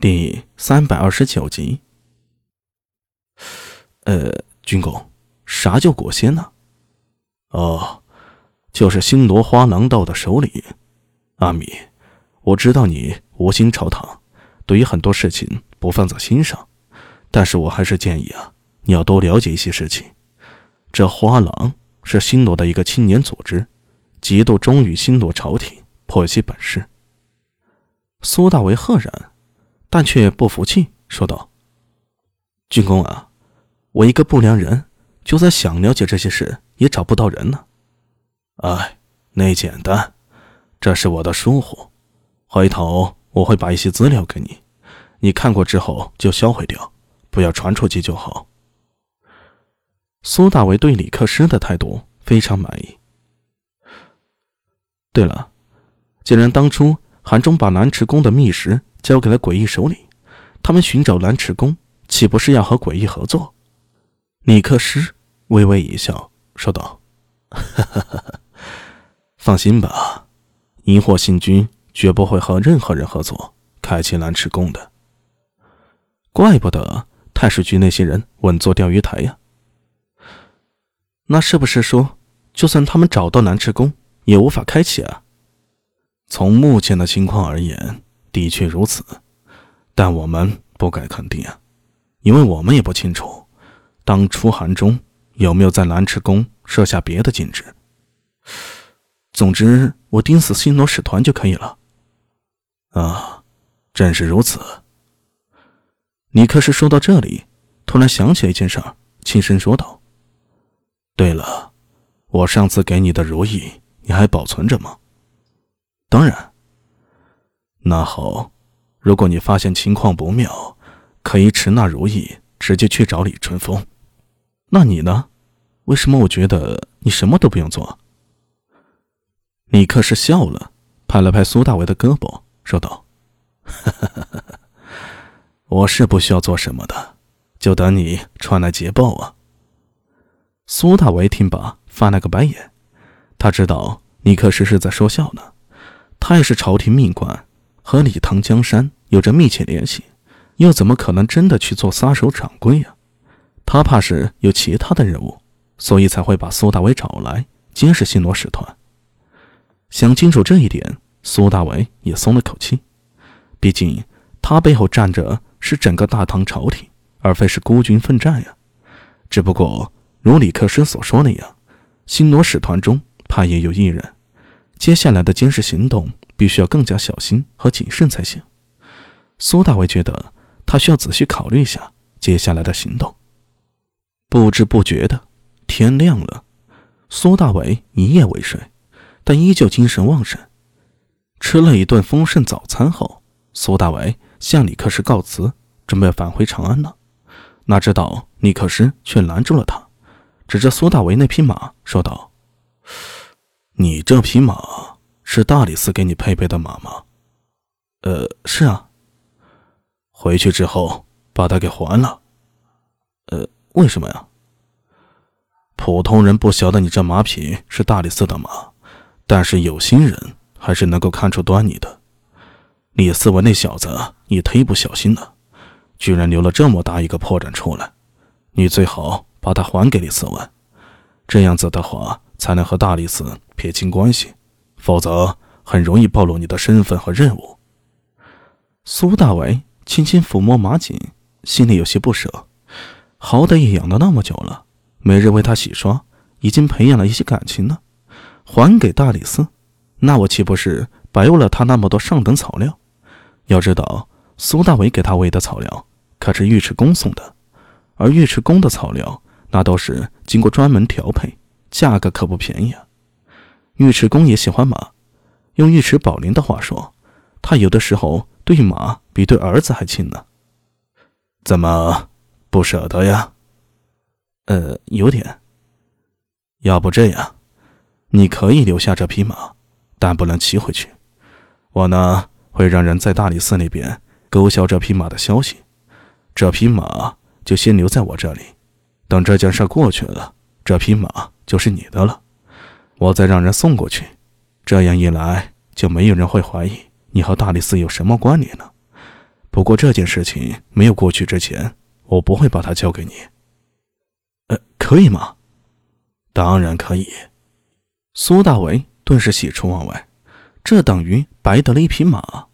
第三百二十九集。呃，军公，啥叫果仙呢？哦，就是星罗花廊道的首领。阿米，我知道你无心朝堂，对于很多事情不放在心上，但是我还是建议啊，你要多了解一些事情。这花廊是星罗的一个青年组织，极度忠于星罗朝廷，颇有些本事。苏大为赫然。但却不服气，说道：“军公啊，我一个不良人，就算想了解这些事，也找不到人呢。哎，那简单，这是我的疏忽。回头我会把一些资料给你，你看过之后就销毁掉，不要传出去就好。”苏大为对李克师的态度非常满意。对了，既然当初韩忠把南池宫的密室。交给了诡异首领，他们寻找蓝池宫，岂不是要和诡异合作？尼克斯微微一笑，说道：“放心吧，荧惑星君绝不会和任何人合作开启蓝池宫的。怪不得太史局那些人稳坐钓鱼台呀。那是不是说，就算他们找到蓝池宫，也无法开启啊？从目前的情况而言。”的确如此，但我们不敢肯定啊，因为我们也不清楚当初韩忠有没有在蓝池宫设下别的禁制。总之，我盯死星罗使团就可以了。啊，正是如此。尼克斯说到这里，突然想起一件事，轻声说道：“对了，我上次给你的如意，你还保存着吗？”“当然。”那好，如果你发现情况不妙，可以持那如意直接去找李春风。那你呢？为什么我觉得你什么都不用做？李克是笑了，拍了拍苏大为的胳膊，说道：“ 我是不需要做什么的，就等你传来捷报啊。”苏大为听罢翻了个白眼，他知道尼克是是在说笑呢，他也是朝廷命官。和李唐江山有着密切联系，又怎么可能真的去做撒手掌柜呀？他怕是有其他的任务，所以才会把苏大伟找来监视新罗使团。想清楚这一点，苏大伟也松了口气。毕竟他背后站着是整个大唐朝廷，而非是孤军奋战呀。只不过如李克师所说那样，新罗使团中怕也有一人，接下来的监视行动。必须要更加小心和谨慎才行。苏大为觉得他需要仔细考虑一下接下来的行动。不知不觉的，天亮了。苏大为一夜未睡，但依旧精神旺盛。吃了一顿丰盛早餐后，苏大为向李克石告辞，准备返回长安了。哪知道李克石却拦住了他，指着苏大为那匹马说道：“你这匹马。”是大理寺给你配备的马吗？呃，是啊。回去之后把它给还了。呃，为什么呀？普通人不晓得你这马匹是大理寺的马，但是有心人还是能够看出端倪的。李思文那小子你忒不小心了，居然留了这么大一个破绽出来。你最好把它还给李思文，这样子的话才能和大理寺撇清关系。否则很容易暴露你的身份和任务。苏大为轻轻抚摸马锦，心里有些不舍。好歹也养了那么久了，每日为他洗刷，已经培养了一些感情了。还给大理寺，那我岂不是白喂了他那么多上等草料？要知道，苏大为给他喂的草料可是尉迟恭送的，而尉迟恭的草料那都是经过专门调配，价格可不便宜啊。尉迟恭也喜欢马，用尉迟宝林的话说，他有的时候对马比对儿子还亲呢。怎么不舍得呀？呃，有点。要不这样，你可以留下这匹马，但不能骑回去。我呢，会让人在大理寺那边勾销这匹马的消息。这匹马就先留在我这里，等这件事过去了，这匹马就是你的了。我再让人送过去，这样一来就没有人会怀疑你和大理寺有什么关联了。不过这件事情没有过去之前，我不会把它交给你。呃，可以吗？当然可以。苏大为顿时喜出望外，这等于白得了一匹马。